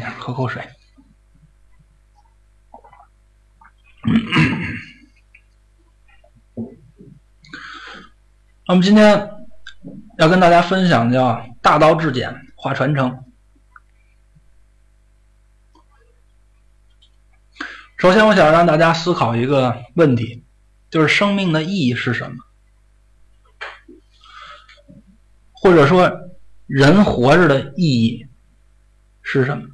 喝口水。那么今天要跟大家分享叫“大道至简，化传承”。首先，我想让大家思考一个问题，就是生命的意义是什么？或者说，人活着的意义是什么？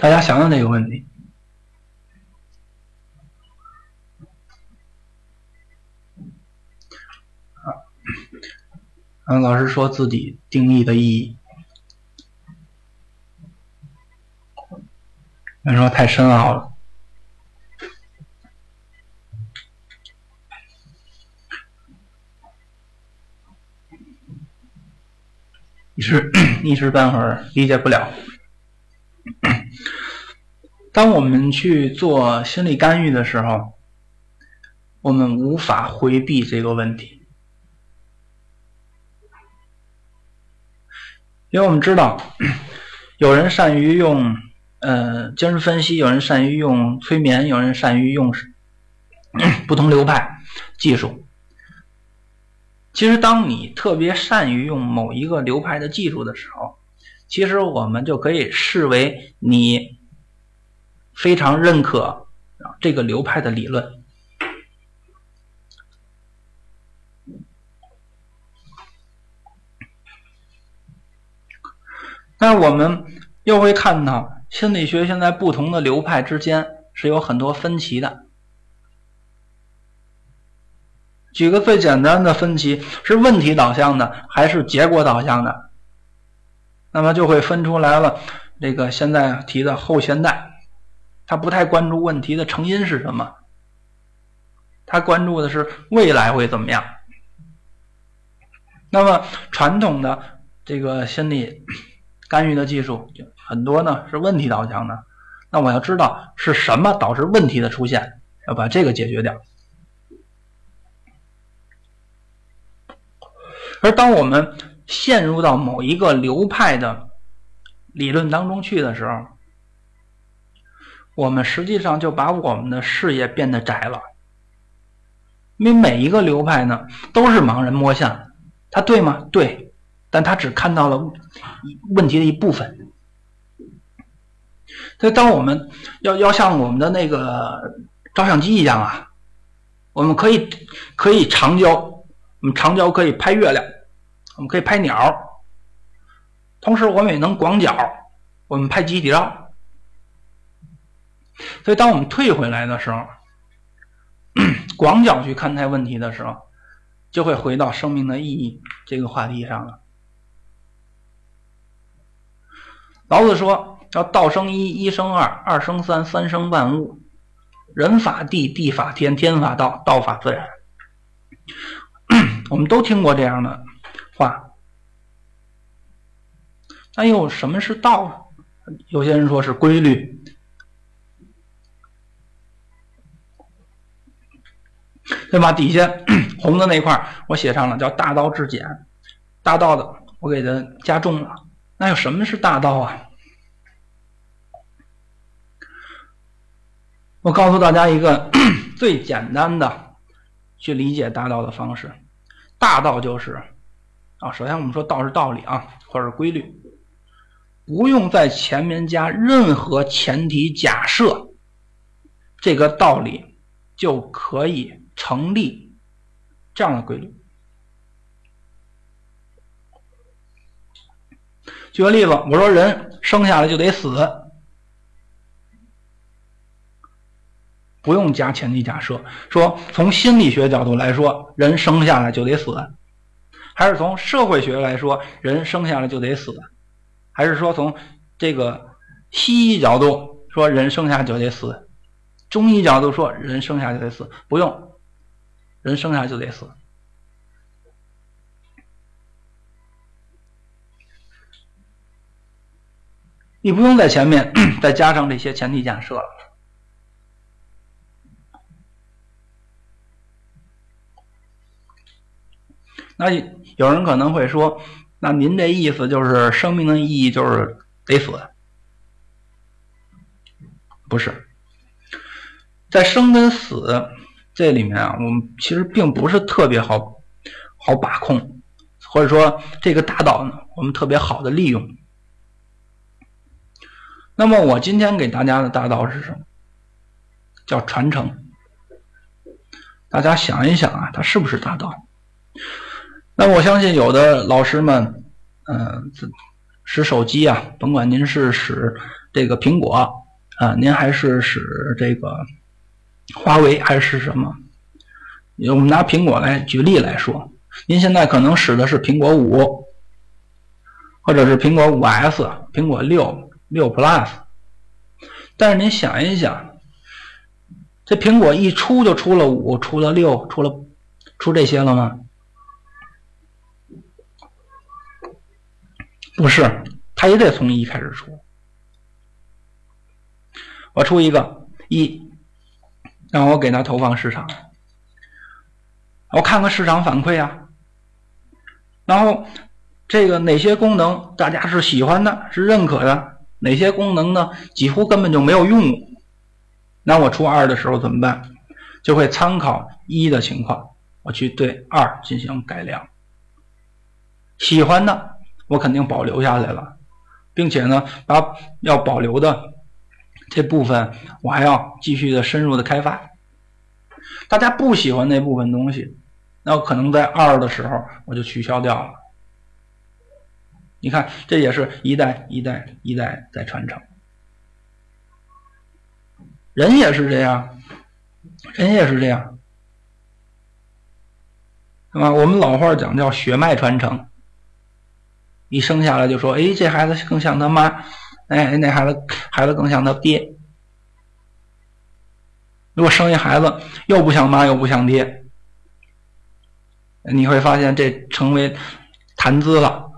大家想想这个问题。啊嗯，老师说自己定义的意义，你说太深奥了。一时 一时半会儿理解不了。当我们去做心理干预的时候，我们无法回避这个问题。因为我们知道，有人善于用呃精神分析，有人善于用催眠，有人善于用 不同流派技术。其实，当你特别善于用某一个流派的技术的时候，其实我们就可以视为你非常认可这个流派的理论。但是我们又会看到，心理学现在不同的流派之间是有很多分歧的。举个最简单的分歧，是问题导向的还是结果导向的？那么就会分出来了。这个现在提的后现代，他不太关注问题的成因是什么，他关注的是未来会怎么样。那么传统的这个心理。干预的技术很多呢，是问题导向的。那我要知道是什么导致问题的出现，要把这个解决掉。而当我们陷入到某一个流派的理论当中去的时候，我们实际上就把我们的视野变得窄了。因为每一个流派呢，都是盲人摸象，他对吗？对。但他只看到了问题的一部分。所以，当我们要要像我们的那个照相机一样啊，我们可以可以长焦，我们长焦可以拍月亮，我们可以拍鸟，同时我们也能广角，我们拍集体照。所以，当我们退回来的时候，广角去看待问题的时候，就会回到生命的意义这个话题上了。老子说：“要道生一，一生二，二生三，三生万物。人法地，地法天，天法道，道法自然。”我们都听过这样的话。那又什么是道？有些人说是规律，对吧？底下 红的那块我写上了，叫“大道至简”。大道的，我给它加重了。那有什么是大道啊？我告诉大家一个 最简单的去理解大道的方式。大道就是啊，首先我们说道是道理啊，或者是规律，不用在前面加任何前提假设，这个道理就可以成立这样的规律。举个例子，我说人生下来就得死，不用加前提假设。说从心理学角度来说，人生下来就得死，还是从社会学来说，人生下来就得死，还是说从这个西医角度说人生下就得死，中医角度说人生下就得死？不用，人生下来就得死。你不用在前面 再加上这些前提假设了。那有人可能会说，那您这意思就是生命的意义就是得死？不是，在生跟死这里面啊，我们其实并不是特别好好把控，或者说这个大道呢，我们特别好的利用。那么我今天给大家的大道是什么？叫传承。大家想一想啊，它是不是大道？那我相信有的老师们，嗯，使手机啊，甭管您是使这个苹果啊，您还是使这个华为还是什么？我们拿苹果来举例来说，您现在可能使的是苹果五，或者是苹果五 S、苹果六。六 Plus，但是您想一想，这苹果一出就出了五，出了六，出了出这些了吗？不是，它也得从一开始出。我出一个一，让我给他投放市场，我看看市场反馈啊，然后这个哪些功能大家是喜欢的，是认可的。哪些功能呢？几乎根本就没有用。那我出二的时候怎么办？就会参考一的情况，我去对二进行改良。喜欢的我肯定保留下来了，并且呢，把要保留的这部分我还要继续的深入的开发。大家不喜欢那部分东西，那我可能在二的时候我就取消掉了。你看，这也是一代一代一代在传承。人也是这样，人也是这样，是吧？我们老话讲叫血脉传承。一生下来就说：“哎，这孩子更像他妈，哎，那孩子孩子更像他爹。”如果生一孩子又不像妈又不像爹，你会发现这成为谈资了。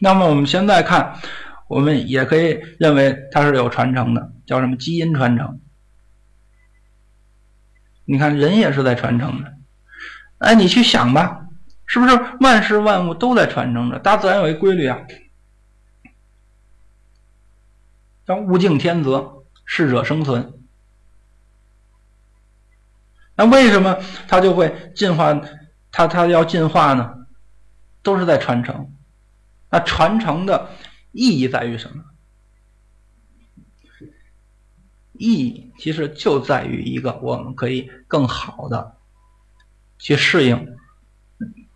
那么我们现在看，我们也可以认为它是有传承的，叫什么基因传承？你看人也是在传承的，哎，你去想吧，是不是万事万物都在传承着？大自然有一规律啊，叫物竞天择，适者生存。那为什么它就会进化？它它要进化呢？都是在传承。那传承的意义在于什么？意义其实就在于一个，我们可以更好的去适应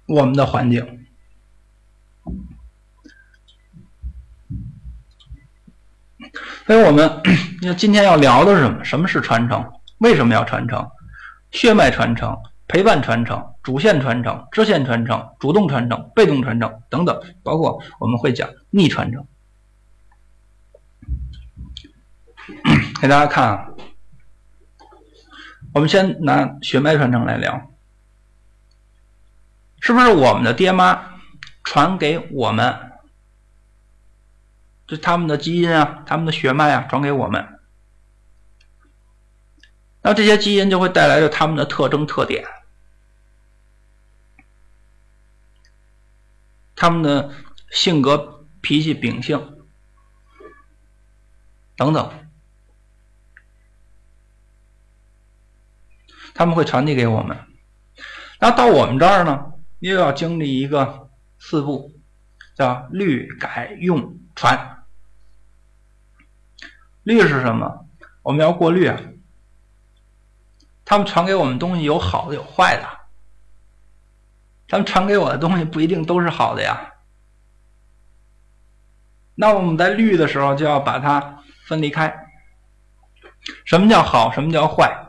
我们的环境。所以，我们 今天要聊的是什么？什么是传承？为什么要传承？血脉传承。陪伴传承、主线传承、支线传承、主动传承、被动传承等等，包括我们会讲逆传承。给大家看啊，我们先拿血脉传承来聊，是不是我们的爹妈传给我们，就他们的基因啊、他们的血脉啊传给我们，那这些基因就会带来着他们的特征特点。他们的性格、脾气、秉性等等，他们会传递给我们。那到我们这儿呢，又要经历一个四步，叫滤、改、用、传。滤是什么？我们要过滤啊。他们传给我们东西有好的，有坏的。他们传给我的东西不一定都是好的呀。那我们在滤的时候就要把它分离开。什么叫好？什么叫坏？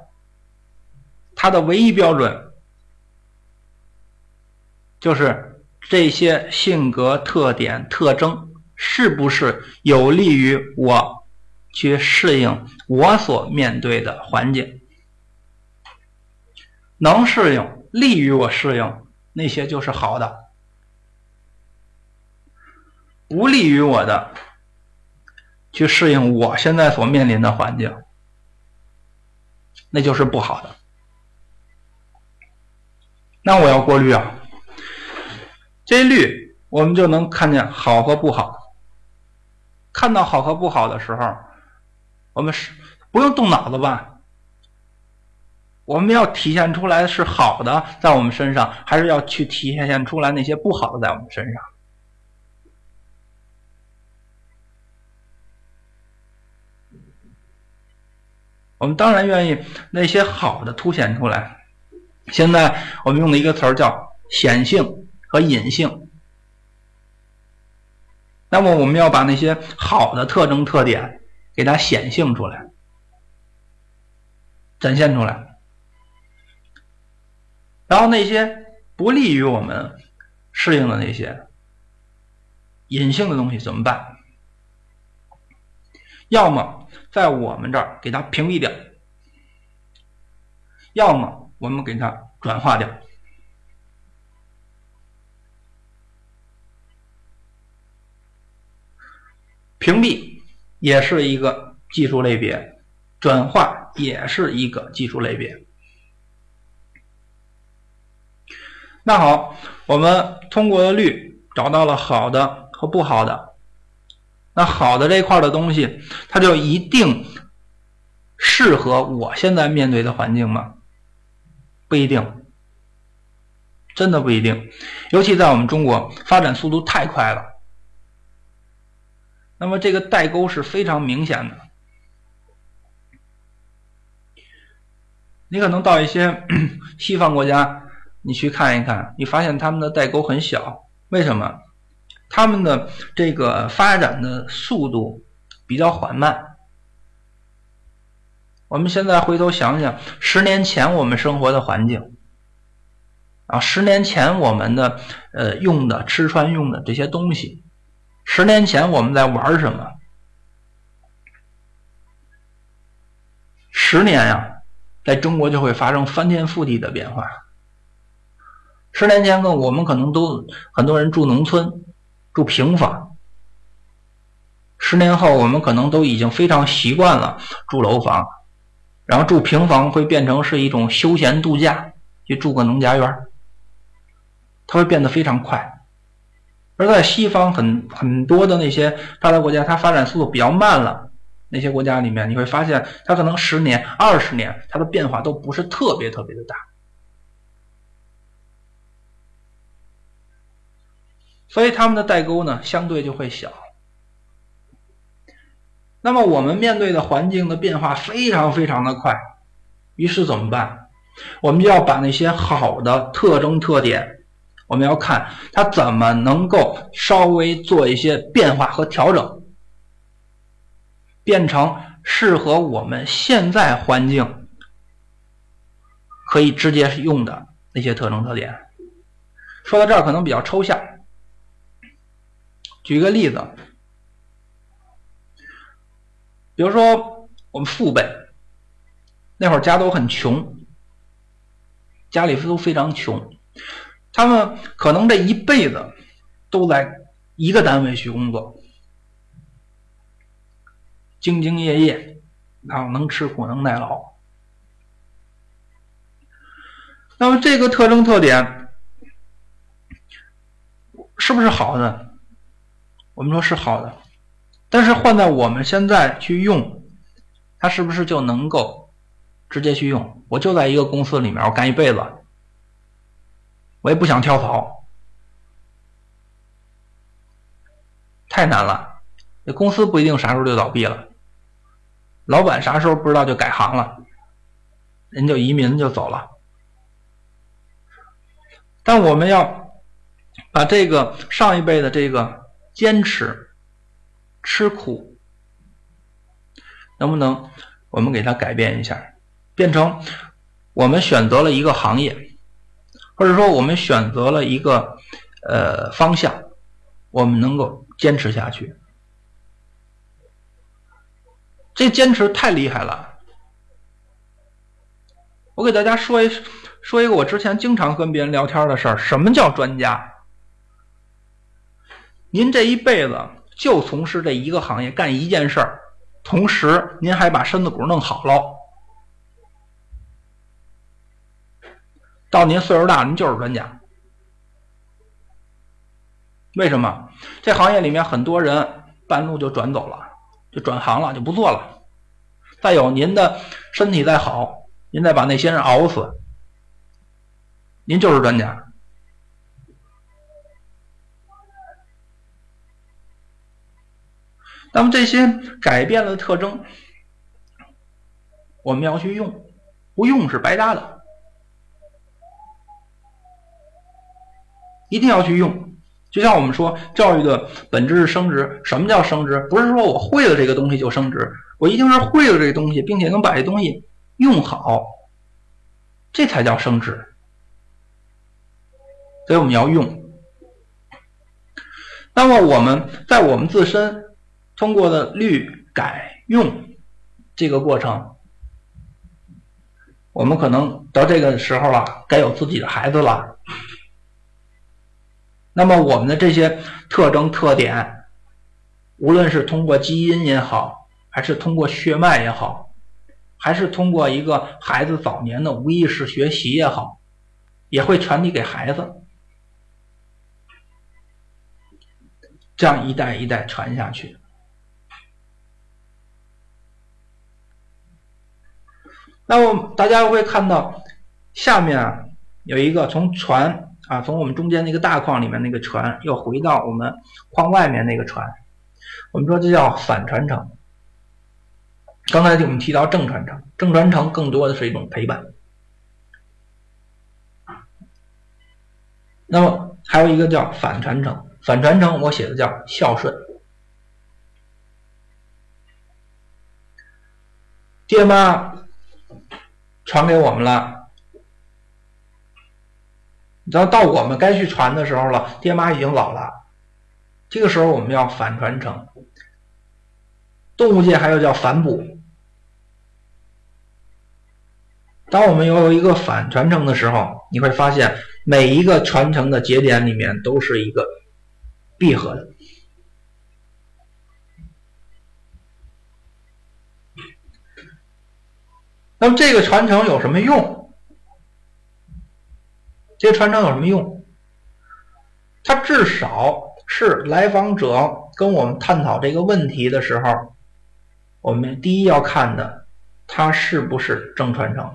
它的唯一标准就是这些性格特点特征是不是有利于我去适应我所面对的环境？能适应，利于我适应。那些就是好的，不利于我的，去适应我现在所面临的环境，那就是不好的。那我要过滤啊，这滤我们就能看见好和不好。看到好和不好的时候，我们是不用动脑子吧？我们要体现出来是好的在我们身上，还是要去体现出来那些不好的在我们身上？我们当然愿意那些好的凸显出来。现在我们用的一个词儿叫显性和隐性。那么我们要把那些好的特征特点给它显性出来，展现出来。然后那些不利于我们适应的那些隐性的东西怎么办？要么在我们这儿给它屏蔽掉，要么我们给它转化掉。屏蔽也是一个技术类别，转化也是一个技术类别。那好，我们通过滤找到了好的和不好的。那好的这块的东西，它就一定适合我现在面对的环境吗？不一定，真的不一定。尤其在我们中国，发展速度太快了。那么这个代沟是非常明显的。你可能到一些 西方国家。你去看一看，你发现他们的代沟很小，为什么？他们的这个发展的速度比较缓慢。我们现在回头想想，十年前我们生活的环境，啊，十年前我们的呃用的吃穿用的这些东西，十年前我们在玩什么？十年呀，在中国就会发生翻天覆地的变化。十年前，呢我们可能都很多人住农村，住平房。十年后，我们可能都已经非常习惯了住楼房，然后住平房会变成是一种休闲度假，去住个农家院它会变得非常快。而在西方很很多的那些发达国家，它发展速度比较慢了。那些国家里面，你会发现它可能十年、二十年，它的变化都不是特别特别的大。所以他们的代沟呢，相对就会小。那么我们面对的环境的变化非常非常的快，于是怎么办？我们就要把那些好的特征特点，我们要看它怎么能够稍微做一些变化和调整，变成适合我们现在环境可以直接用的那些特征特点。说到这儿可能比较抽象。举一个例子，比如说我们父辈那会儿家都很穷，家里都非常穷，他们可能这一辈子都在一个单位去工作，兢兢业业，然后能吃苦能耐劳。那么这个特征特点是不是好的？我们说是好的，但是换在我们现在去用，它是不是就能够直接去用？我就在一个公司里面，我干一辈子，我也不想跳槽，太难了。这公司不一定啥时候就倒闭了，老板啥时候不知道就改行了，人就移民就走了。但我们要把这个上一辈的这个。坚持吃苦，能不能我们给它改变一下，变成我们选择了一个行业，或者说我们选择了一个呃方向，我们能够坚持下去。这坚持太厉害了！我给大家说一说一个我之前经常跟别人聊天的事儿：什么叫专家？您这一辈子就从事这一个行业，干一件事儿，同时您还把身子骨弄好了。到您岁数大，您就是专家。为什么？这行业里面很多人半路就转走了，就转行了，就不做了。再有，您的身体再好，您再把那些人熬死，您就是专家。那么这些改变了的特征，我们要去用，不用是白搭的，一定要去用。就像我们说，教育的本质是升值。什么叫升值？不是说我会了这个东西就升值，我一定是会了这个东西，并且能把这东西用好，这才叫升值。所以我们要用。那么我们在我们自身。通过的律改用这个过程，我们可能到这个时候了，该有自己的孩子了。那么我们的这些特征特点，无论是通过基因也好，还是通过血脉也好，还是通过一个孩子早年的无意识学习也好，也会传递给孩子，这样一代一代传下去。那么大家会看到，下面啊有一个从传啊从我们中间那个大框里面那个船又回到我们框外面那个船，我们说这叫反传承。刚才我们提到正传承，正传承更多的是一种陪伴。那么还有一个叫反传承，反传承我写的叫孝顺，爹妈。传给我们了，你知道到我们该去传的时候了，爹妈已经老了，这个时候我们要反传承。动物界还有叫反哺。当我们有一个反传承的时候，你会发现每一个传承的节点里面都是一个闭合的。那么这个传承有什么用？这传承有什么用？它至少是来访者跟我们探讨这个问题的时候，我们第一要看的，它是不是正传承？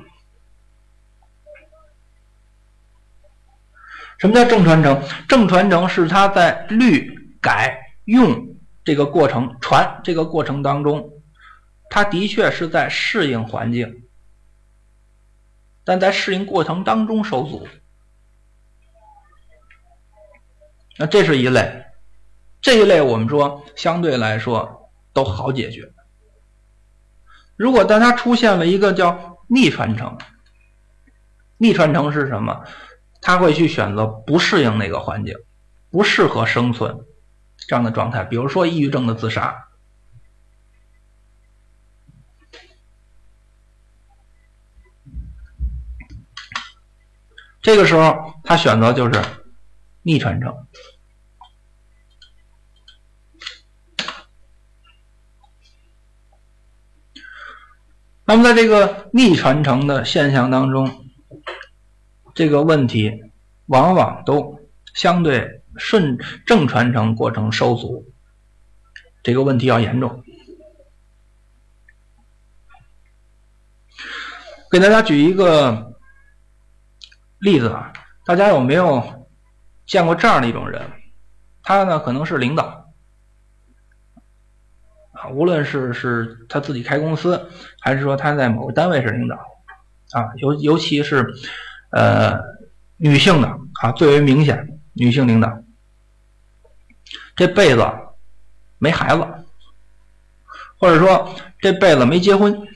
什么叫正传承？正传承是它在律改用这个过程传这个过程当中，它的确是在适应环境。但在适应过程当中受阻，那这是一类，这一类我们说相对来说都好解决。如果当它出现了一个叫逆传承，逆传承是什么？他会去选择不适应那个环境，不适合生存这样的状态，比如说抑郁症的自杀。这个时候，他选择就是逆传承。那么，在这个逆传承的现象当中，这个问题往往都相对顺正传承过程受阻，这个问题要严重。给大家举一个。例子啊，大家有没有见过这样的一种人？他呢可能是领导啊，无论是是他自己开公司，还是说他在某个单位是领导啊，尤尤其是呃女性的啊最为明显，女性领导这辈子没孩子，或者说这辈子没结婚。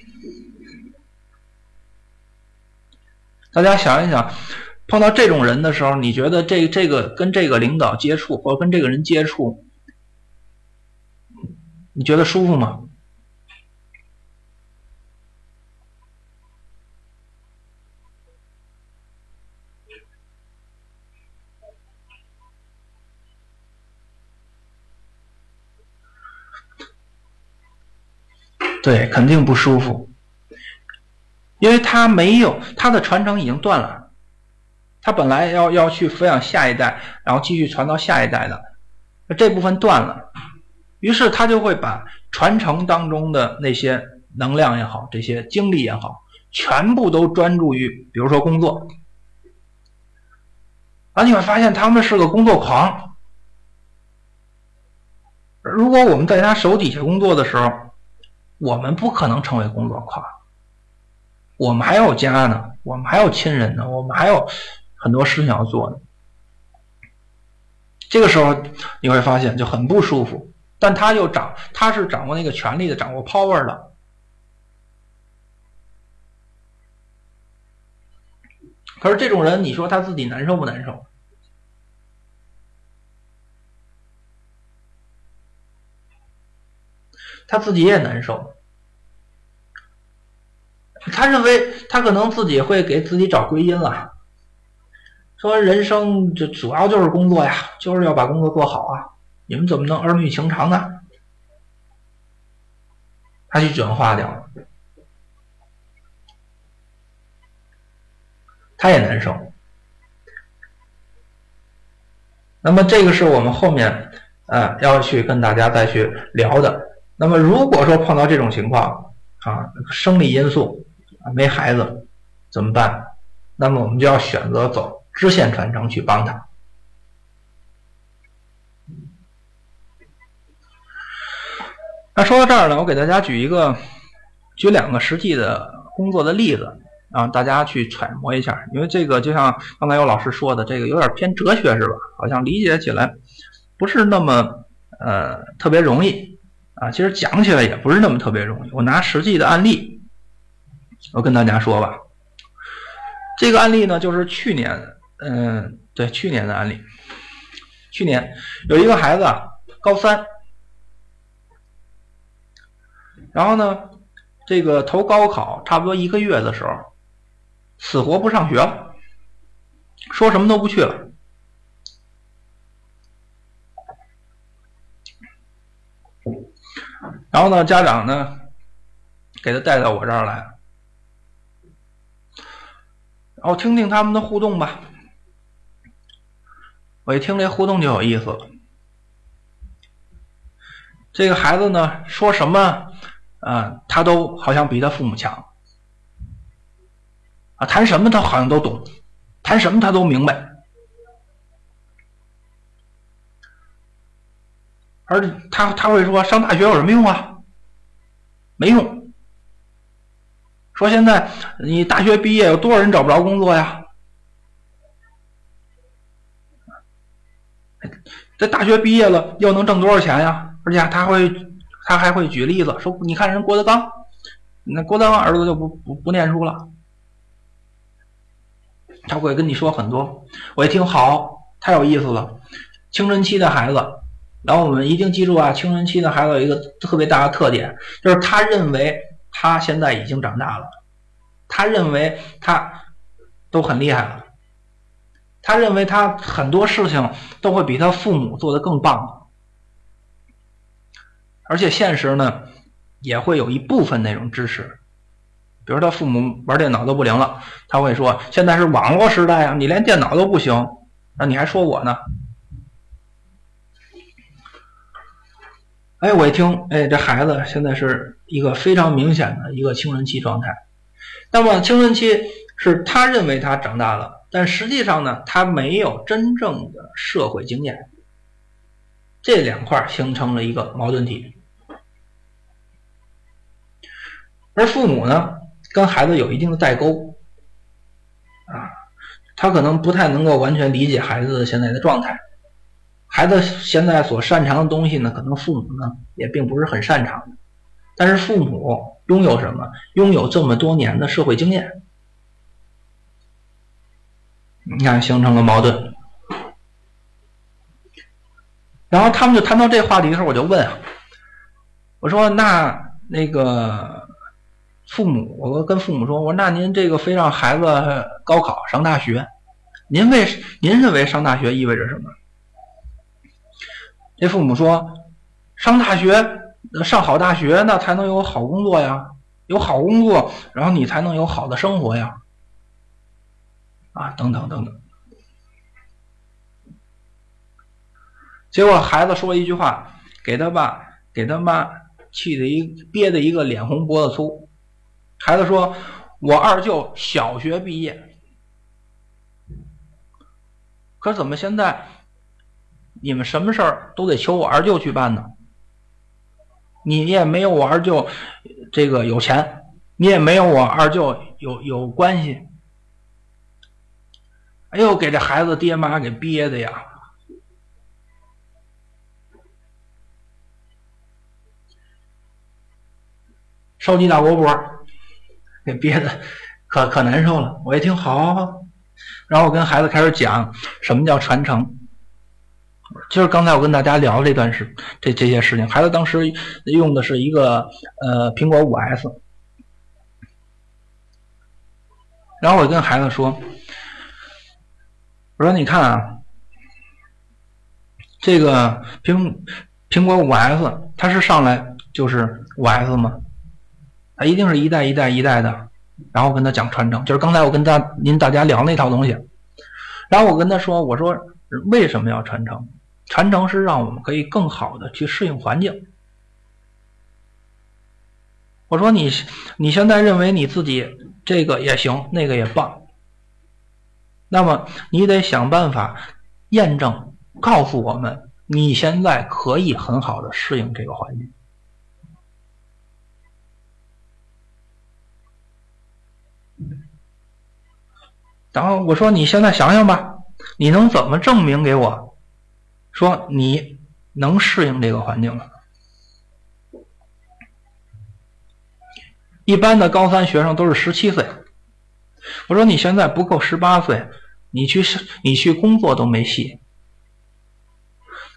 大家想一想，碰到这种人的时候，你觉得这这个跟这个领导接触，或者跟这个人接触，你觉得舒服吗？对，肯定不舒服。因为他没有他的传承已经断了，他本来要要去抚养下一代，然后继续传到下一代的，这部分断了，于是他就会把传承当中的那些能量也好，这些精力也好，全部都专注于，比如说工作。而，你会发现他们是个工作狂。如果我们在他手底下工作的时候，我们不可能成为工作狂。我们还有家呢，我们还有亲人呢，我们还有很多事情要做呢。这个时候你会发现就很不舒服。但他又掌，他是掌握那个权力的，掌握 power 的。可是这种人，你说他自己难受不难受？他自己也难受。他认为他可能自己会给自己找归因了，说人生就主要就是工作呀，就是要把工作做好啊。你们怎么能儿女情长呢？他去转化掉。他也难受。那么这个是我们后面呃要去跟大家再去聊的。那么如果说碰到这种情况啊，生理因素没孩子怎么办？那么我们就要选择走支线传承去帮他。那说到这儿呢，我给大家举一个，举两个实际的工作的例子。啊，大家去揣摩一下，因为这个就像刚才有老师说的，这个有点偏哲学是吧？好像理解起来不是那么呃特别容易啊。其实讲起来也不是那么特别容易。我拿实际的案例，我跟大家说吧。这个案例呢，就是去年，嗯，对，去年的案例。去年有一个孩子高三，然后呢，这个投高考差不多一个月的时候。死活不上学了，说什么都不去了。然后呢，家长呢，给他带到我这儿来，然后听听他们的互动吧。我一听这互动就有意思了。这个孩子呢，说什么啊，他都好像比他父母强。啊，谈什么他好像都懂，谈什么他都明白，而他他会说上大学有什么用啊？没用。说现在你大学毕业有多少人找不着工作呀？这大学毕业了又能挣多少钱呀？而且他会他还会举例子说，你看人郭德纲，那郭德纲儿子就不不不念书了。他会跟你说很多，我一听好，太有意思了。青春期的孩子，然后我们一定记住啊，青春期的孩子有一个特别大的特点，就是他认为他现在已经长大了，他认为他都很厉害了，他认为他很多事情都会比他父母做得更棒，而且现实呢也会有一部分那种支持。比如他父母玩电脑都不灵了，他会说：“现在是网络时代啊，你连电脑都不行，那你还说我呢？”哎，我一听，哎，这孩子现在是一个非常明显的一个青春期状态。那么青春期是他认为他长大了，但实际上呢，他没有真正的社会经验，这两块形成了一个矛盾体。而父母呢？跟孩子有一定的代沟，啊，他可能不太能够完全理解孩子现在的状态。孩子现在所擅长的东西呢，可能父母呢也并不是很擅长的。但是父母拥有什么？拥有这么多年的社会经验。你看，形成了矛盾。然后他们就谈到这话题的时候，我就问啊，我说那那个。父母，我跟父母说：“我说那您这个非让孩子高考上大学，您为您认为上大学意味着什么？”这父母说：“上大学，上好大学，那才能有好工作呀，有好工作，然后你才能有好的生活呀，啊等等等等。结果孩子说一句话给他爸给他妈气的一憋的一个脸红脖子粗。孩子说我二舅小学毕业。可怎么现在你们什么事儿都得求我二舅去办呢？你也没有我二舅这个有钱你也没有我二舅有有关系哎呦，给这孩子爹妈给憋的呀！烧鸡大锅钵，给憋的可可难受了。我一听好，然后我跟孩子开始讲什么叫传承。就是刚才我跟大家聊这段事，这这些事情，孩子当时用的是一个呃苹果五 S，然后我跟孩子说。我说：“你看啊，这个苹苹果五 S，它是上来就是五 S 吗？它一定是一代一代一代的。然后跟他讲传承，就是刚才我跟大您大家聊那套东西。然后我跟他说：我说为什么要传承？传承是让我们可以更好的去适应环境。我说你你现在认为你自己这个也行，那个也棒。”那么你得想办法验证，告诉我们你现在可以很好的适应这个环境。然后我说：“你现在想想吧，你能怎么证明给我，说你能适应这个环境了？”一般的高三学生都是十七岁。我说你现在不够十八岁，你去你去工作都没戏。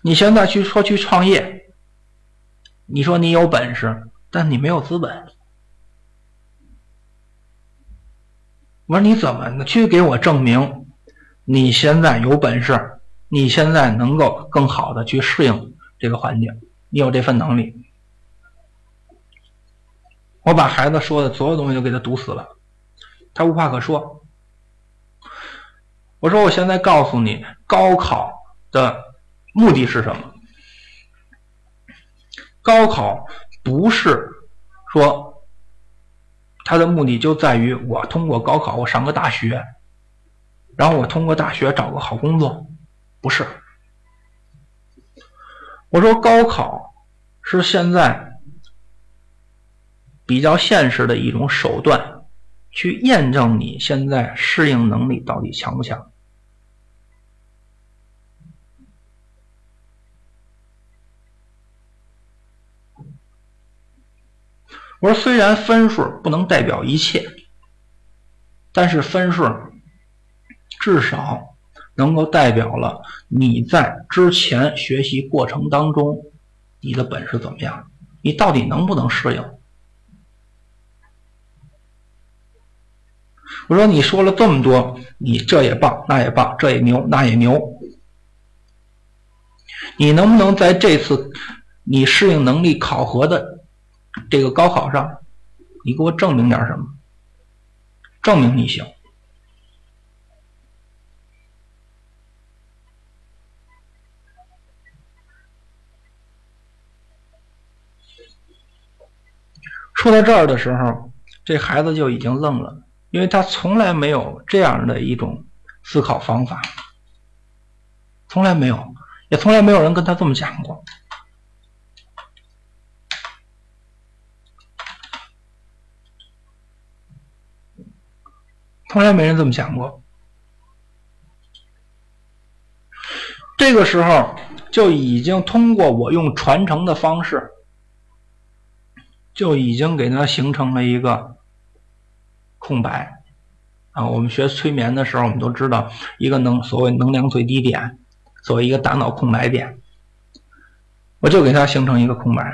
你现在去说去创业，你说你有本事，但你没有资本。我说你怎么去给我证明你现在有本事，你现在能够更好的去适应这个环境，你有这份能力。我把孩子说的所有东西都给他堵死了。他无话可说。我说：“我现在告诉你，高考的目的是什么？高考不是说它的目的就在于我通过高考我上个大学，然后我通过大学找个好工作，不是。我说高考是现在比较现实的一种手段。”去验证你现在适应能力到底强不强？我说，虽然分数不能代表一切，但是分数至少能够代表了你在之前学习过程当中你的本事怎么样，你到底能不能适应？我说你说了这么多，你这也棒，那也棒，这也牛，那也牛。你能不能在这次你适应能力考核的这个高考上，你给我证明点什么？证明你行。说到这儿的时候，这孩子就已经愣了。因为他从来没有这样的一种思考方法，从来没有，也从来没有人跟他这么讲过，从来没人这么讲过。这个时候就已经通过我用传承的方式，就已经给他形成了一个。空白啊！我们学催眠的时候，我们都知道一个能所谓能量最低点，作为一个大脑空白点，我就给它形成一个空白。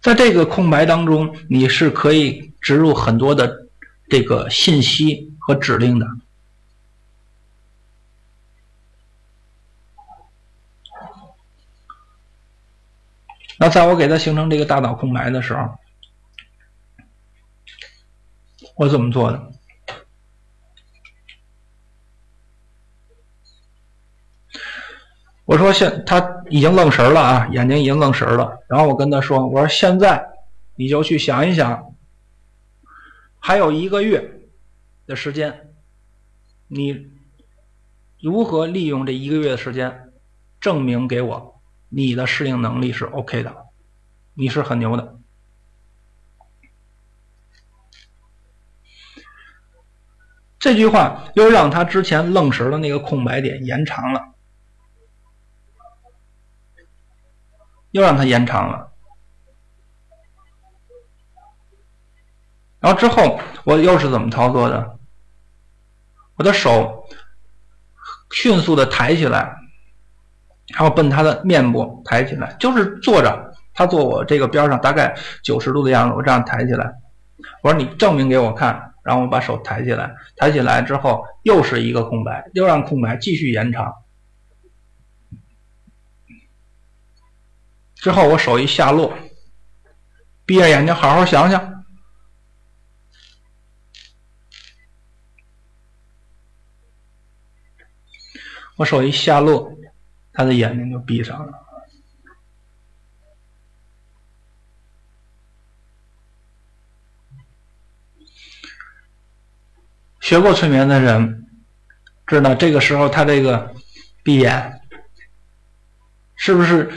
在这个空白当中，你是可以植入很多的这个信息和指令的。那在我给他形成这个大脑空白的时候，我怎么做的？我说现他已经愣神了啊，眼睛已经愣神了。然后我跟他说：“我说现在你就去想一想，还有一个月的时间，你如何利用这一个月的时间，证明给我你的适应能力是 OK 的，你是很牛的。”这句话又让他之前愣神的那个空白点延长了。又让他延长了，然后之后我又是怎么操作的？我的手迅速的抬起来，然后奔他的面部抬起来，就是坐着，他坐我这个边上，大概九十度的样子，我这样抬起来。我说你证明给我看，然后我把手抬起来，抬起来之后又是一个空白，又让空白继续延长。之后，我手一下落，闭着眼睛好好想想。我手一下落，他的眼睛就闭上了。学过催眠的人知道，这个时候他这个闭眼，是不是？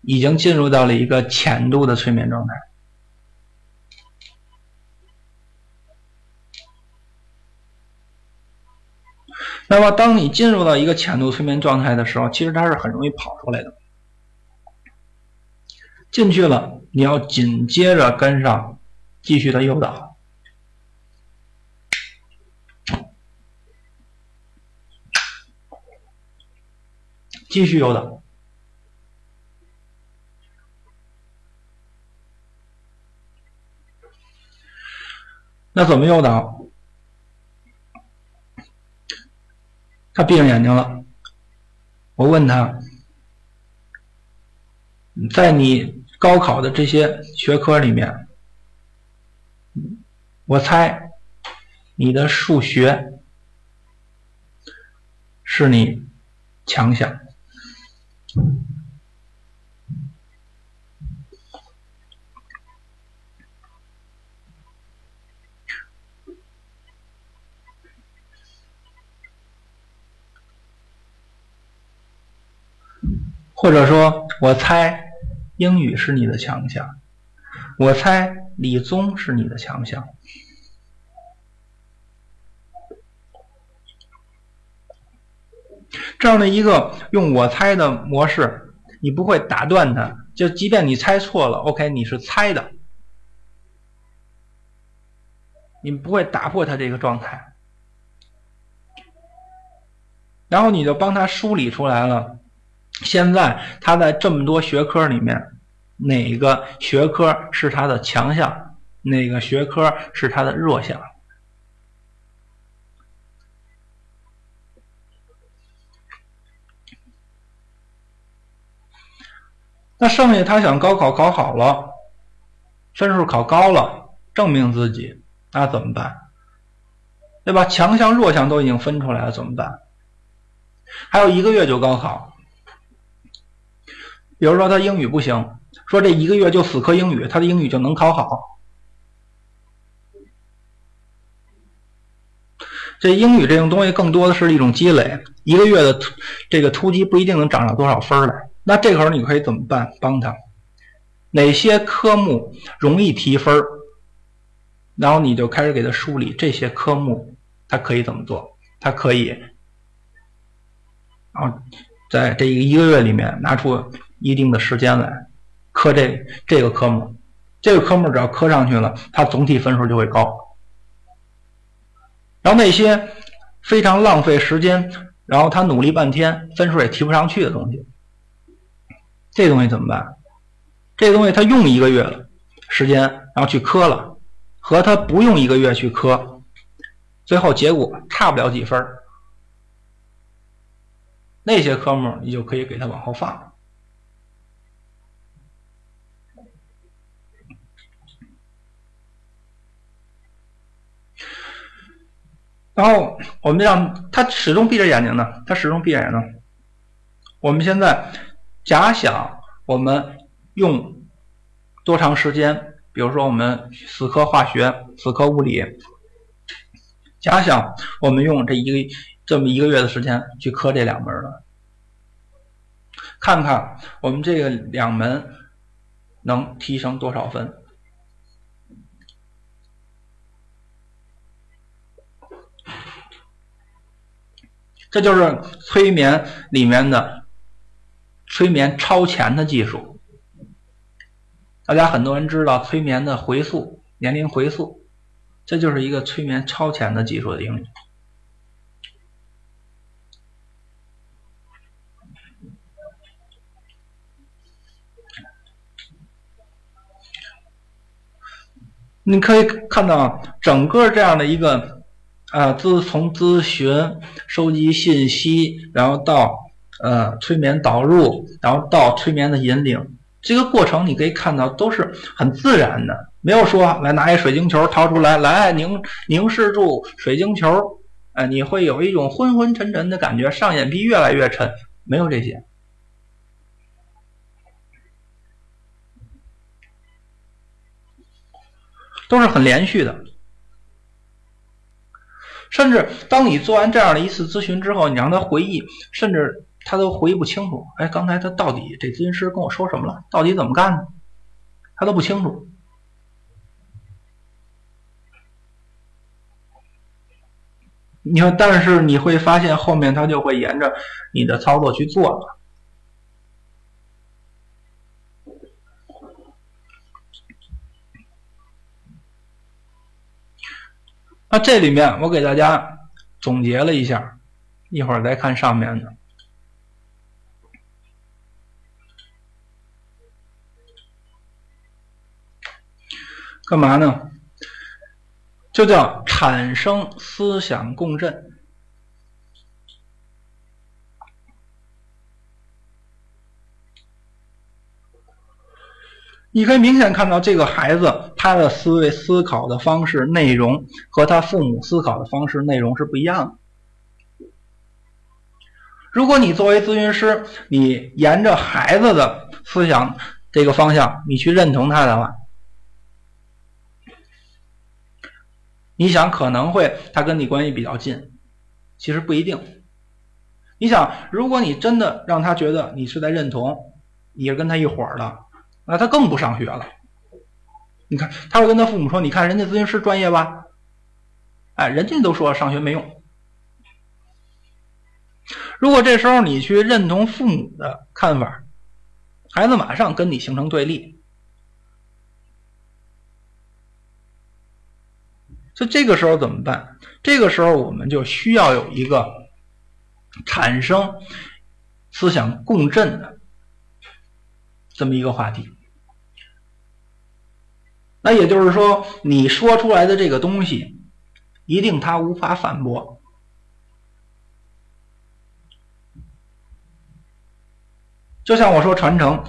已经进入到了一个浅度的催眠状态。那么，当你进入到一个浅度催眠状态的时候，其实它是很容易跑出来的。进去了，你要紧接着跟上，继续的诱导，继续诱导。那怎么诱导？他闭上眼睛了。我问他，在你高考的这些学科里面，我猜你的数学是你强项。或者说，我猜英语是你的强项，我猜理综是你的强项。这样的一个用我猜的模式，你不会打断他，就即便你猜错了，OK，你是猜的，你不会打破他这个状态，然后你就帮他梳理出来了。现在他在这么多学科里面，哪个学科是他的强项，哪个学科是他的弱项？那剩下他想高考考好了，分数考高了，证明自己，那怎么办？对吧？强项弱项都已经分出来了，怎么办？还有一个月就高考。比如说他英语不行，说这一个月就死磕英语，他的英语就能考好。这英语这种东西更多的是一种积累，一个月的这个突击不一定能涨上多少分来。那这会儿你可以怎么办？帮他哪些科目容易提分然后你就开始给他梳理这些科目，他可以怎么做？他可以，然后在这一个月里面拿出。一定的时间来磕这这个科目，这个科目只要磕上去了，它总体分数就会高。然后那些非常浪费时间，然后他努力半天，分数也提不上去的东西，这东西怎么办？这东西他用一个月了时间，然后去磕了，和他不用一个月去磕，最后结果差不了几分那些科目你就可以给他往后放。然后我们让他始终闭着眼睛呢，他始终闭着眼睛。我们现在假想我们用多长时间？比如说我们死磕化学、死磕物理，假想我们用这一个这么一个月的时间去磕这两门了，看看我们这个两门能提升多少分。这就是催眠里面的催眠超前的技术。大家很多人知道催眠的回溯、年龄回溯，这就是一个催眠超前的技术的应用。你可以看到整个这样的一个。啊，自从咨询、收集信息，然后到呃催眠导入，然后到催眠的引领，这个过程你可以看到都是很自然的，没有说来拿一水晶球掏出来，来凝凝视住水晶球，哎，你会有一种昏昏沉沉的感觉，上眼皮越来越沉，没有这些，都是很连续的。甚至当你做完这样的一次咨询之后，你让他回忆，甚至他都回忆不清楚。哎，刚才他到底这咨询师跟我说什么了？到底怎么干的？他都不清楚。你说，但是你会发现后面他就会沿着你的操作去做了。那这里面我给大家总结了一下，一会儿再看上面的，干嘛呢？就叫产生思想共振。你可以明显看到，这个孩子他的思维、思考的方式、内容和他父母思考的方式、内容是不一样的。如果你作为咨询师，你沿着孩子的思想这个方向，你去认同他的话，你想可能会他跟你关系比较近，其实不一定。你想，如果你真的让他觉得你是在认同，你是跟他一伙儿的。那他更不上学了。你看，他会跟他父母说：“你看，人家咨询师专业吧？哎，人家都说上学没用。”如果这时候你去认同父母的看法，孩子马上跟你形成对立。所以这个时候怎么办？这个时候我们就需要有一个产生思想共振的这么一个话题。那也就是说，你说出来的这个东西，一定他无法反驳。就像我说传承，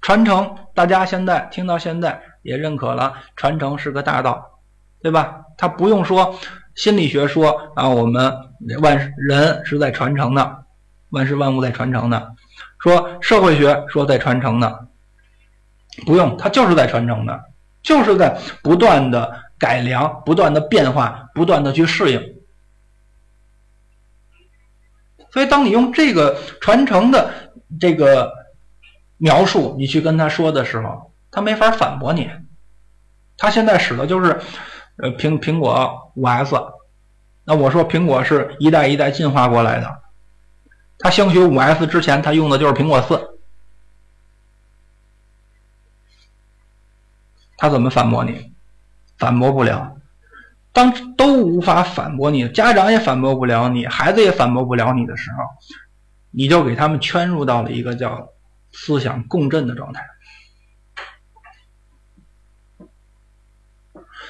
传承，大家现在听到现在也认可了，传承是个大道，对吧？他不用说心理学说啊，我们万人是在传承的，万事万物在传承的，说社会学说在传承的，不用，他就是在传承的。就是在不断的改良、不断的变化、不断的去适应。所以，当你用这个传承的这个描述，你去跟他说的时候，他没法反驳你。他现在使的就是呃苹苹果五 S，那我说苹果是一代一代进化过来的。他兴许五 S 之前，他用的就是苹果四。他怎么反驳你？反驳不了。当都无法反驳你，家长也反驳不了你，孩子也反驳不了你的时候，你就给他们圈入到了一个叫思想共振的状态。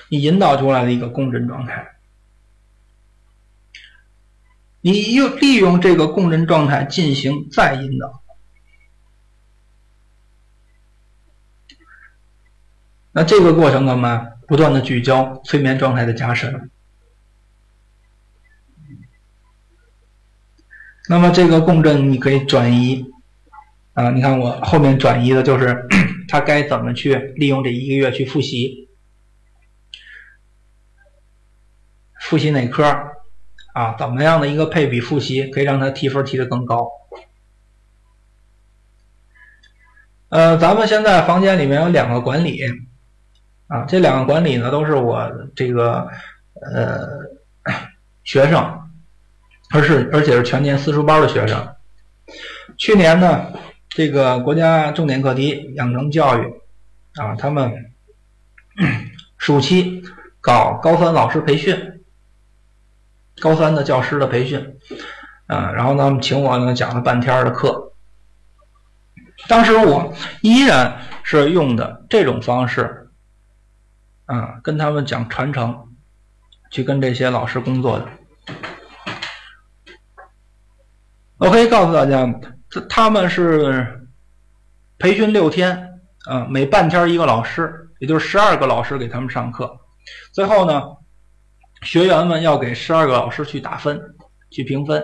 你引导出来的一个共振状态，你又利用这个共振状态进行再引导。那这个过程干嘛？不断的聚焦，催眠状态的加深。那么这个共振你可以转移啊，你看我后面转移的就是 他该怎么去利用这一个月去复习，复习哪科啊？怎么样的一个配比复习可以让他提分提的更高？呃，咱们现在房间里面有两个管理啊，这两个管理呢都是我这个呃学生。而是而且是全年私塾班的学生。去年呢，这个国家重点课题养成教育啊，他们 暑期搞高三老师培训，高三的教师的培训啊，然后呢，请我呢讲了半天的课。当时我依然是用的这种方式啊，跟他们讲传承，去跟这些老师工作的。我可以告诉大家，这他们是培训六天，啊，每半天一个老师，也就是十二个老师给他们上课。最后呢，学员们要给十二个老师去打分，去评分。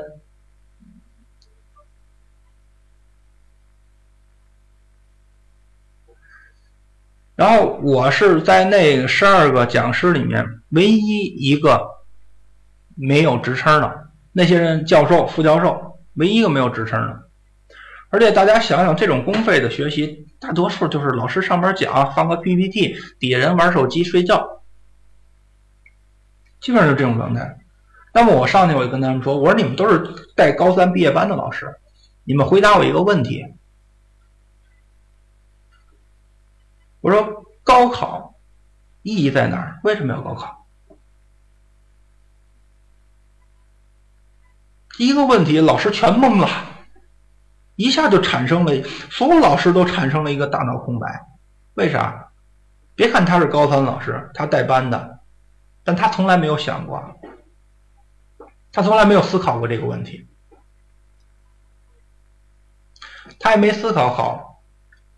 然后我是在那十二个讲师里面唯一一个没有职称的，那些人教授、副教授。唯一一个没有职称的，而且大家想想，这种公费的学习，大多数就是老师上边讲，放个 PPT，底下人玩手机睡觉，基本上就这种状态。那么我上去我就跟他们说，我说你们都是带高三毕业班的老师，你们回答我一个问题，我说高考意义在哪儿？为什么要高考？第一个问题，老师全懵了，一下就产生了，所有老师都产生了一个大脑空白。为啥？别看他是高三老师，他带班的，但他从来没有想过，他从来没有思考过这个问题，他也没思考好。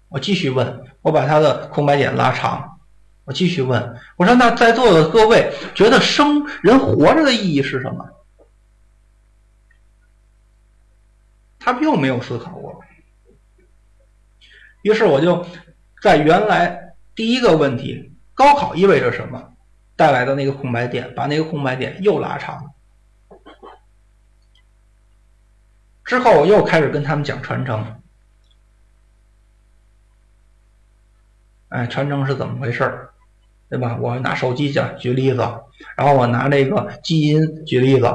我继续问，我把他的空白点拉长，我继续问，我说那在座的各位觉得生人活着的意义是什么？他们又没有思考过，于是我就在原来第一个问题“高考意味着什么”带来的那个空白点，把那个空白点又拉长。之后我又开始跟他们讲传承，哎，传承是怎么回事儿，对吧？我拿手机讲举例子，然后我拿那个基因举例子。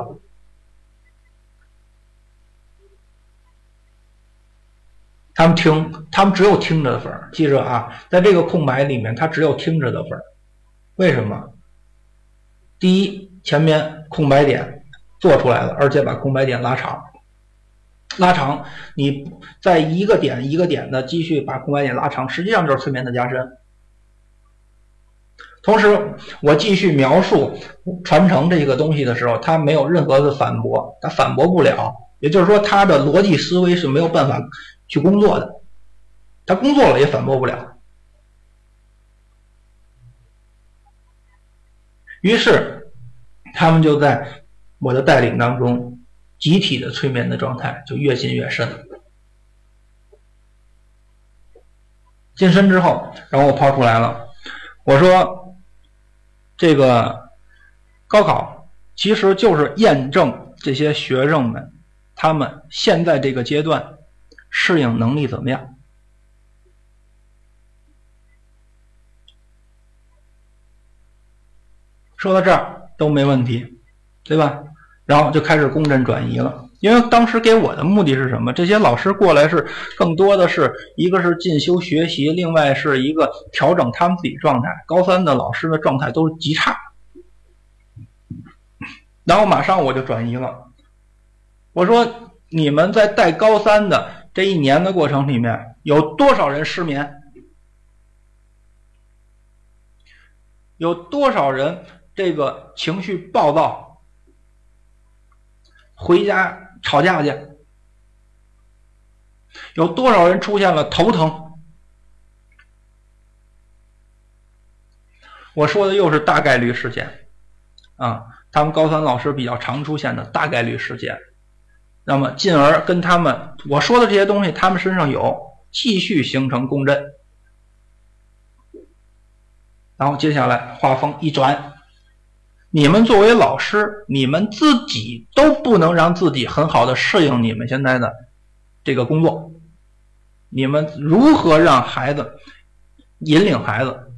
他们听，他们只有听着的份儿。记着啊，在这个空白里面，他只有听着的份儿。为什么？第一，前面空白点做出来了，而且把空白点拉长，拉长，你在一个点一个点的继续把空白点拉长，实际上就是催眠的加深。同时，我继续描述传承这个东西的时候，他没有任何的反驳，他反驳不了。也就是说，他的逻辑思维是没有办法。去工作的，他工作了也反驳不了。于是，他们就在我的带领当中，集体的催眠的状态就越进越深。进深之后，然后我抛出来了，我说：“这个高考其实就是验证这些学生们，他们现在这个阶段。”适应能力怎么样？说到这儿都没问题，对吧？然后就开始共振转移了。因为当时给我的目的是什么？这些老师过来是更多的是一个是进修学习，另外是一个调整他们自己状态。高三的老师的状态都是极差，然后马上我就转移了。我说你们在带高三的。这一年的过程里面，有多少人失眠？有多少人这个情绪暴躁，回家吵架去？有多少人出现了头疼？我说的又是大概率事件啊，他们高三老师比较常出现的大概率事件。那么进而跟他们我说的这些东西，他们身上有，继续形成共振。然后接下来画风一转，你们作为老师，你们自己都不能让自己很好的适应你们现在的这个工作，你们如何让孩子引领孩子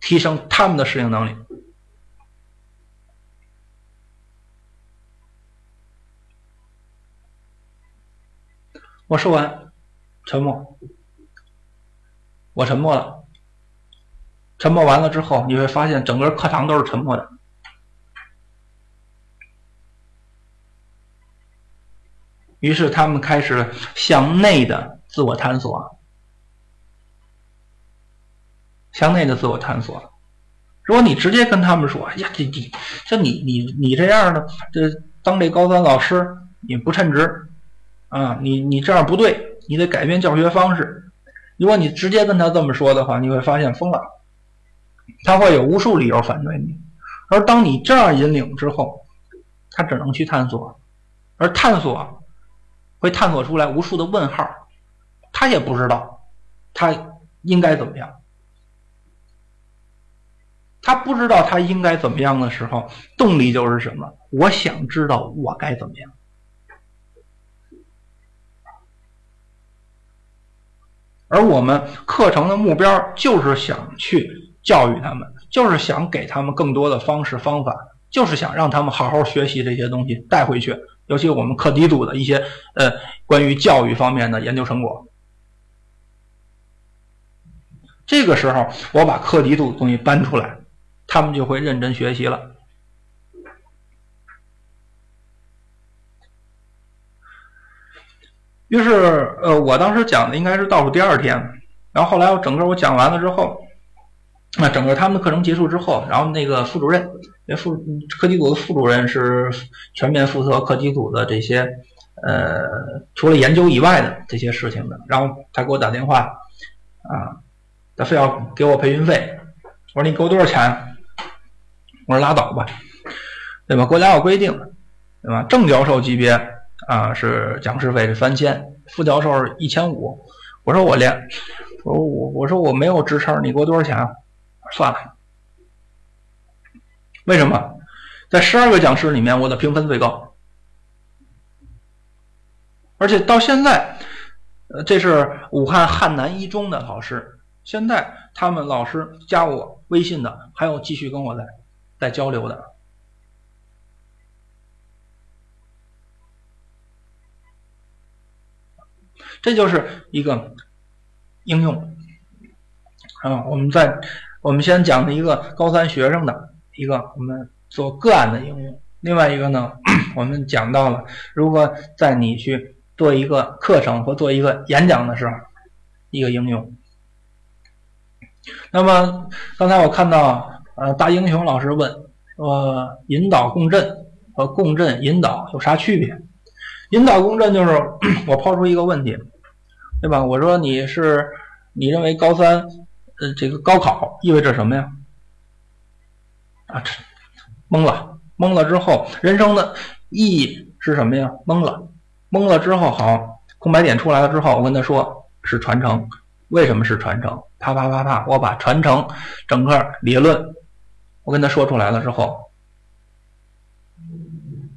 提升他们的适应能力？我说完，沉默，我沉默了。沉默完了之后，你会发现整个课堂都是沉默的。于是他们开始向内的自我探索，向内的自我探索。如果你直接跟他们说：“哎呀，这这，这你你你这样的，这当这高三老师你不称职啊！你你这样不对，你得改变教学方式。”如果你直接跟他这么说的话，你会发现疯了。他会有无数理由反对你，而当你这样引领之后，他只能去探索，而探索会探索出来无数的问号，他也不知道他应该怎么样，他不知道他应该怎么样的时候，动力就是什么？我想知道我该怎么样，而我们课程的目标就是想去。教育他们，就是想给他们更多的方式方法，就是想让他们好好学习这些东西带回去。尤其我们课题组的一些呃关于教育方面的研究成果。这个时候，我把课题组的东西搬出来，他们就会认真学习了。于是，呃，我当时讲的应该是倒数第二天，然后后来我整个我讲完了之后。那整个他们的课程结束之后，然后那个副主任，那副科技组的副主任是全面负责科技组的这些，呃，除了研究以外的这些事情的。然后他给我打电话，啊，他非要给我培训费。我说你给我多少钱？我说拉倒吧，对吧？国家有规定，对吧？正教授级别啊是讲师费是三千，副教授是一千五。我说我连，我说我我说我没有职称，你给我多少钱啊？算了，为什么？在十二个讲师里面，我的评分最高，而且到现在，呃，这是武汉汉南一中的老师，现在他们老师加我微信的，还有继续跟我在在交流的，这就是一个应用啊，我们在。我们先讲的一个高三学生的一个我们做个案的应用，另外一个呢，我们讲到了如何在你去做一个课程或做一个演讲的时候，一个应用。那么刚才我看到呃大英雄老师问说引导共振和共振引导有啥区别？引导共振就是我抛出一个问题，对吧？我说你是你认为高三。呃，这个高考意味着什么呀？啊，这懵了，懵了之后，人生的意义是什么呀？懵了，懵了之后，好，空白点出来了之后，我跟他说是传承。为什么是传承？啪啪啪啪，我把传承整个理论，我跟他说出来了之后，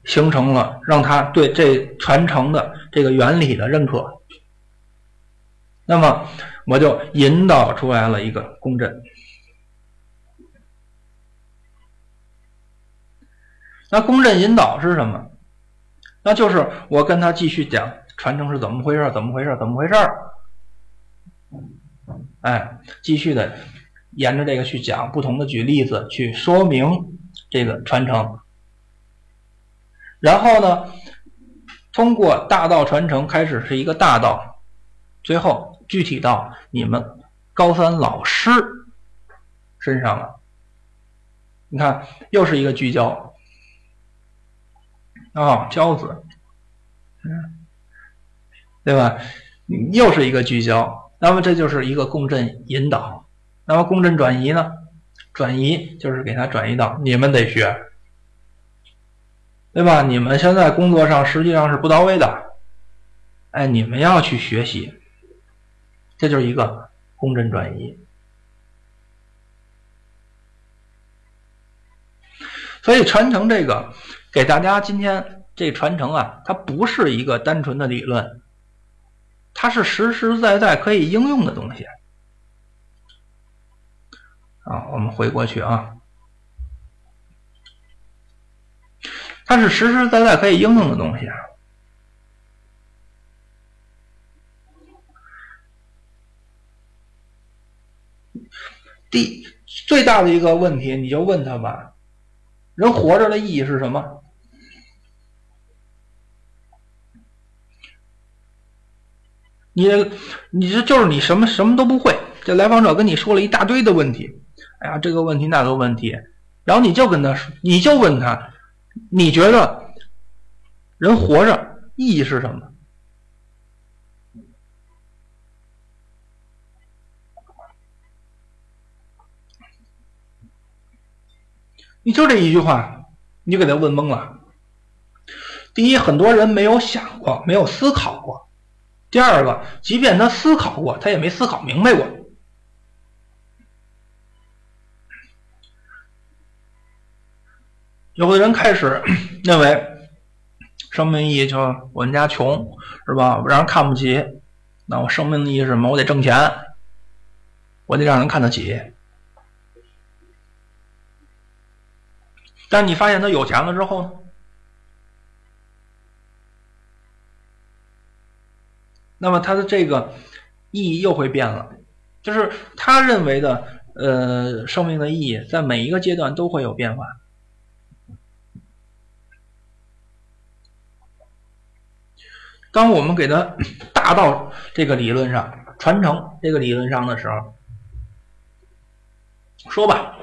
形成了让他对这传承的这个原理的认可。那么。我就引导出来了一个共振。那共振引导是什么？那就是我跟他继续讲传承是怎么回事，怎么回事，怎么回事？哎，继续的沿着这个去讲，不同的举例子去说明这个传承。然后呢，通过大道传承开始是一个大道，最后。具体到你们高三老师身上了，你看又是一个聚焦啊，焦子，嗯，对吧？又是一个聚焦，那么这就是一个共振引导。那么共振转移呢？转移就是给它转移到你们得学，对吧？你们现在工作上实际上是不到位的，哎，你们要去学习，这就是一个公真转移。所以传承这个，给大家今天这传承啊，它不是一个单纯的理论，它是实实在在可以应用的东西。啊，我们回过去啊，它是实实在在可以应用的东西。第最大的一个问题，你就问他吧。人活着的意义是什么？你，你这就是你什么什么都不会。这来访者跟你说了一大堆的问题，哎呀，这个问题那个问题，然后你就跟他说，你就问他，你觉得人活着意义是什么？你就这一句话，你就给他问懵了。第一，很多人没有想过，没有思考过；第二个，即便他思考过，他也没思考明白过。有的人开始认为，生命意义就是我们家穷，是吧？让人看不起，那我生命的意义是什么？我得挣钱，我得让人看得起。但你发现他有钱了之后？那么他的这个意义又会变了，就是他认为的呃生命的意义，在每一个阶段都会有变化。当我们给他 达到这个理论上传承这个理论上的时候，说吧。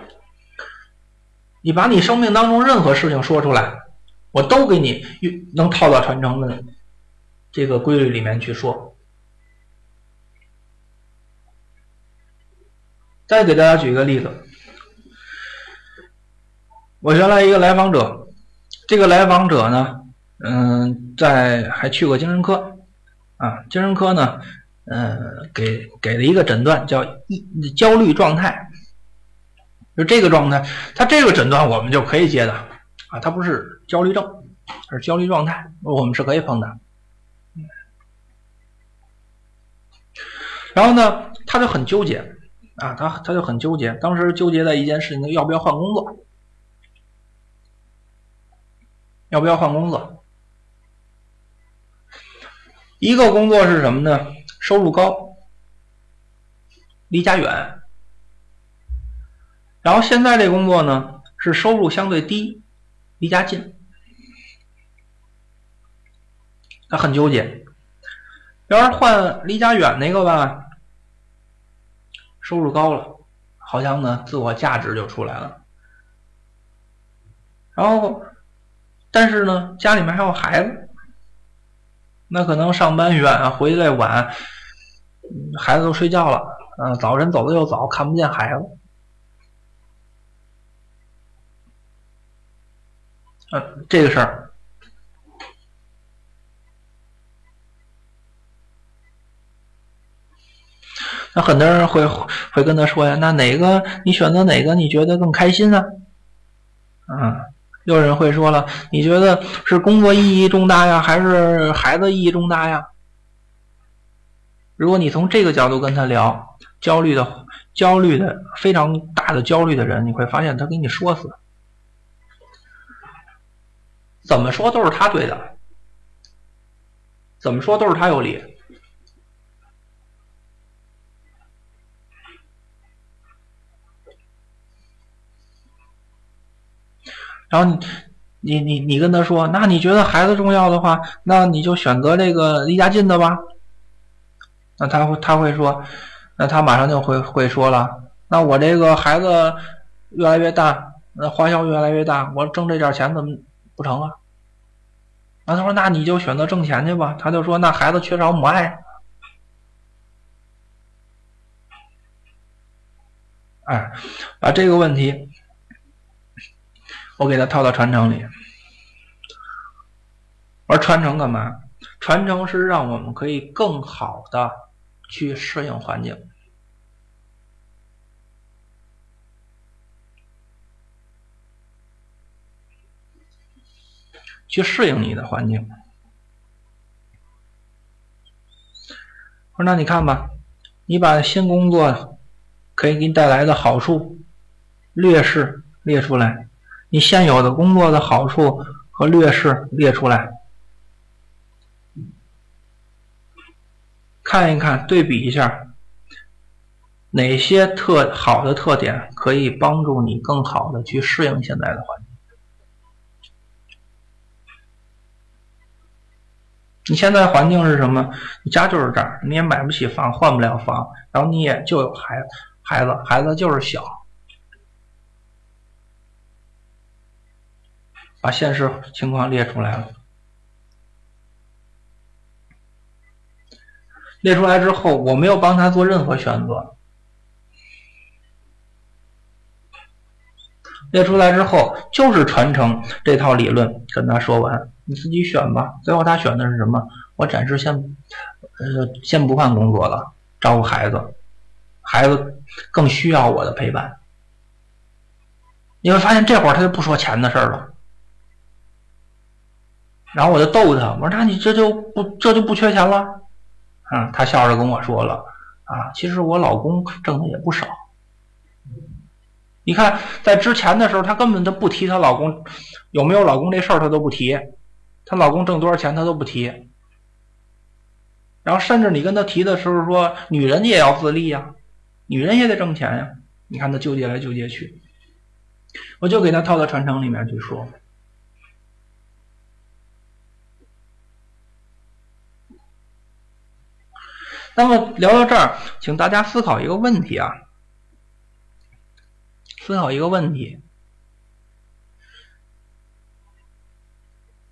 你把你生命当中任何事情说出来，我都给你能套到传承的这个规律里面去说。再给大家举一个例子，我原来一个来访者，这个来访者呢，嗯，在还去过精神科，啊，精神科呢，嗯，给给了一个诊断叫抑焦虑状态。就这个状态，他这个诊断我们就可以接的啊，他不是焦虑症，是焦虑状态，我们是可以碰的。然后呢，他就很纠结啊，他他就很纠结，当时纠结在一件事情，要不要换工作？要不要换工作？一个工作是什么呢？收入高，离家远。然后现在这工作呢，是收入相对低，离家近，他很纠结。要是换离家远那个吧，收入高了，好像呢自我价值就出来了。然后，但是呢家里面还有孩子，那可能上班远，回来晚，孩子都睡觉了，嗯，早晨走的又早，看不见孩子。呃，这个事儿，那很多人会会跟他说呀，那哪个你选择哪个你觉得更开心呢？嗯，有人会说了，你觉得是工作意义重大呀，还是孩子意义重大呀？如果你从这个角度跟他聊，焦虑的焦虑的非常大的焦虑的人，你会发现他给你说死。怎么说都是他对的，怎么说都是他有理。然后你你你你跟他说，那你觉得孩子重要的话，那你就选择这个离家近的吧。那他会他会说，那他马上就会会说了，那我这个孩子越来越大，那花销越来越大，我挣这点钱怎么？不成啊！那他说：“那你就选择挣钱去吧。”他就说：“那孩子缺少母爱。”哎，把这个问题我给他套到传承里。而传承干嘛？传承是让我们可以更好的去适应环境。去适应你的环境。我说：“那你看吧，你把新工作可以给你带来的好处、劣势列出来，你现有的工作的好处和劣势列出来，看一看，对比一下，哪些特好的特点可以帮助你更好的去适应现在的环境。”你现在环境是什么？你家就是这儿，你也买不起房，换不了房，然后你也就有孩，孩子孩子就是小，把现实情况列出来了。列出来之后，我没有帮他做任何选择。列出来之后，就是传承这套理论，跟他说完。你自己选吧。最后他选的是什么？我暂时先，呃，先不换工作了，照顾孩子，孩子更需要我的陪伴。你会发现这会儿他就不说钱的事了。然后我就逗他，我说：“那你这就不这就不缺钱了？”啊，他笑着跟我说了：“啊，其实我老公挣的也不少。你看，在之前的时候，她根本就不提她老公有没有老公这事儿，他都不提。”她老公挣多少钱，她都不提。然后，甚至你跟她提的时候说：“女人也要自立呀，女人也得挣钱呀。”你看她纠结来纠结去，我就给她套到传承里面去说。那么聊到这儿，请大家思考一个问题啊，思考一个问题。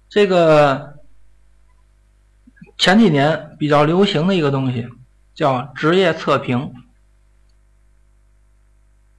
这个前几年比较流行的一个东西叫职业测评。